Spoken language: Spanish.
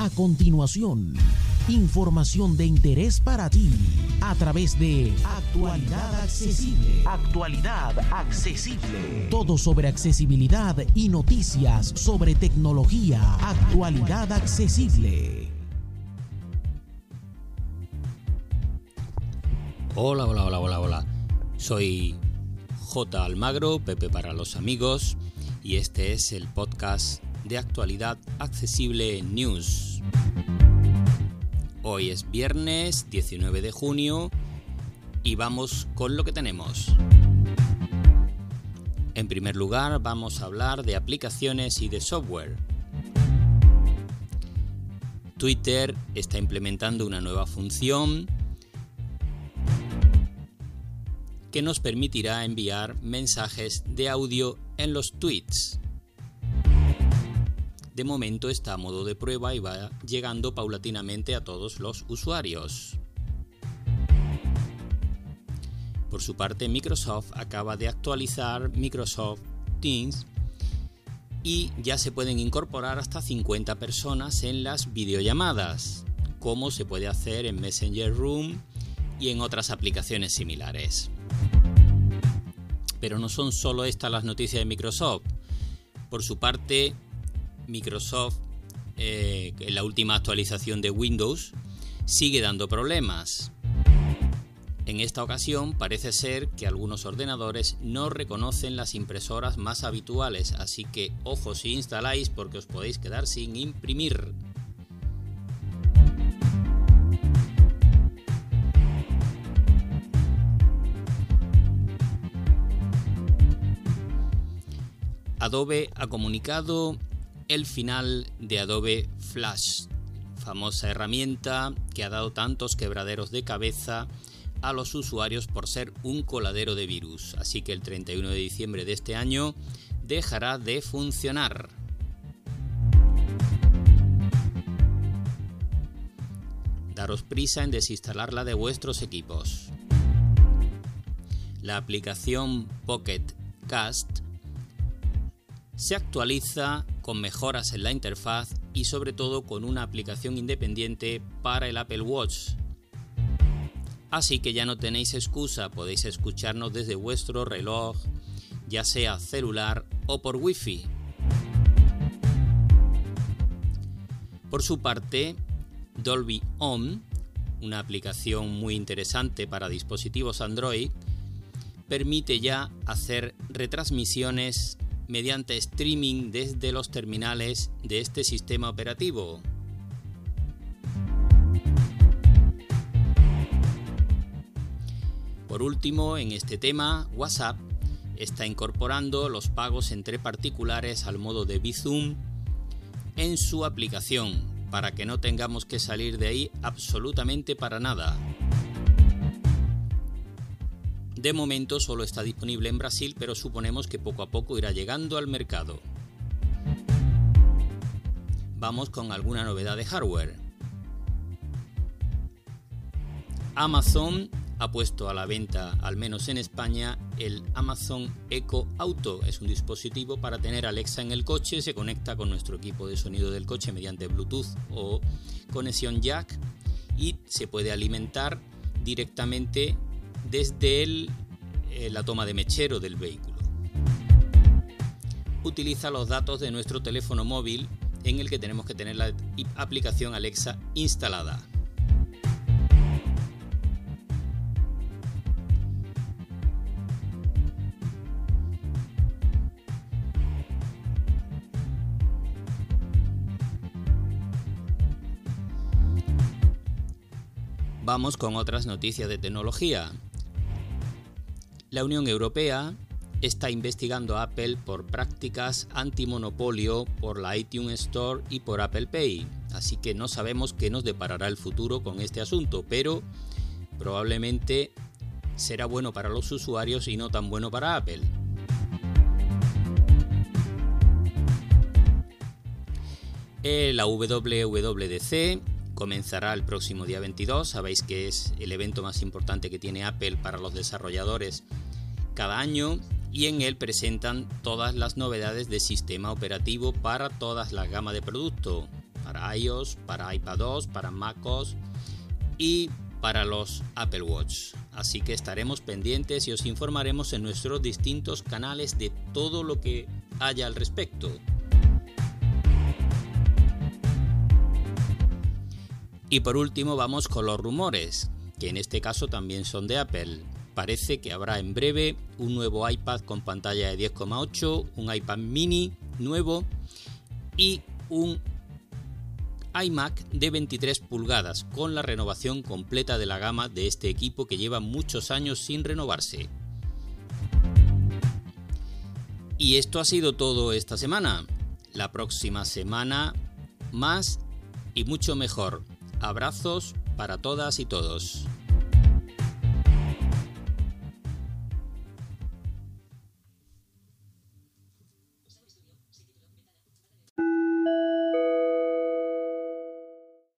A continuación, información de interés para ti a través de Actualidad Accesible. Actualidad Accesible. Todo sobre accesibilidad y noticias sobre tecnología. Actualidad Accesible. Hola, hola, hola, hola, hola. Soy J. Almagro, Pepe para los amigos, y este es el podcast de actualidad accesible News. Hoy es viernes 19 de junio y vamos con lo que tenemos. En primer lugar vamos a hablar de aplicaciones y de software. Twitter está implementando una nueva función que nos permitirá enviar mensajes de audio en los tweets. De momento está a modo de prueba y va llegando paulatinamente a todos los usuarios. Por su parte, Microsoft acaba de actualizar Microsoft Teams y ya se pueden incorporar hasta 50 personas en las videollamadas, como se puede hacer en Messenger Room y en otras aplicaciones similares. Pero no son solo estas las noticias de Microsoft. Por su parte, Microsoft, eh, en la última actualización de Windows, sigue dando problemas. En esta ocasión parece ser que algunos ordenadores no reconocen las impresoras más habituales, así que ojo si instaláis porque os podéis quedar sin imprimir. Adobe ha comunicado el final de Adobe Flash, famosa herramienta que ha dado tantos quebraderos de cabeza a los usuarios por ser un coladero de virus. Así que el 31 de diciembre de este año dejará de funcionar. Daros prisa en desinstalarla de vuestros equipos. La aplicación Pocket Cast se actualiza con mejoras en la interfaz y sobre todo con una aplicación independiente para el Apple Watch. Así que ya no tenéis excusa, podéis escucharnos desde vuestro reloj, ya sea celular o por Wi-Fi. Por su parte, Dolby Home, una aplicación muy interesante para dispositivos Android, permite ya hacer retransmisiones mediante streaming desde los terminales de este sistema operativo. Por último, en este tema, WhatsApp está incorporando los pagos entre particulares al modo de Bizum en su aplicación para que no tengamos que salir de ahí absolutamente para nada. De momento solo está disponible en Brasil, pero suponemos que poco a poco irá llegando al mercado. Vamos con alguna novedad de hardware. Amazon ha puesto a la venta, al menos en España, el Amazon Echo Auto. Es un dispositivo para tener Alexa en el coche, se conecta con nuestro equipo de sonido del coche mediante Bluetooth o conexión jack y se puede alimentar directamente desde eh, la toma de mechero del vehículo. Utiliza los datos de nuestro teléfono móvil en el que tenemos que tener la aplicación Alexa instalada. Vamos con otras noticias de tecnología. La Unión Europea está investigando a Apple por prácticas antimonopolio por la iTunes Store y por Apple Pay, así que no sabemos qué nos deparará el futuro con este asunto, pero probablemente será bueno para los usuarios y no tan bueno para Apple. Eh, la WWDC comenzará el próximo día 22. Sabéis que es el evento más importante que tiene Apple para los desarrolladores cada año y en él presentan todas las novedades de sistema operativo para todas las gamas de productos. para iOS, para iPadOS, para MacOS y para los Apple Watch. Así que estaremos pendientes y os informaremos en nuestros distintos canales de todo lo que haya al respecto. Y por último vamos con los rumores, que en este caso también son de Apple. Parece que habrá en breve un nuevo iPad con pantalla de 10,8, un iPad mini nuevo y un iMac de 23 pulgadas con la renovación completa de la gama de este equipo que lleva muchos años sin renovarse. Y esto ha sido todo esta semana. La próxima semana más y mucho mejor. Abrazos para todas y todos.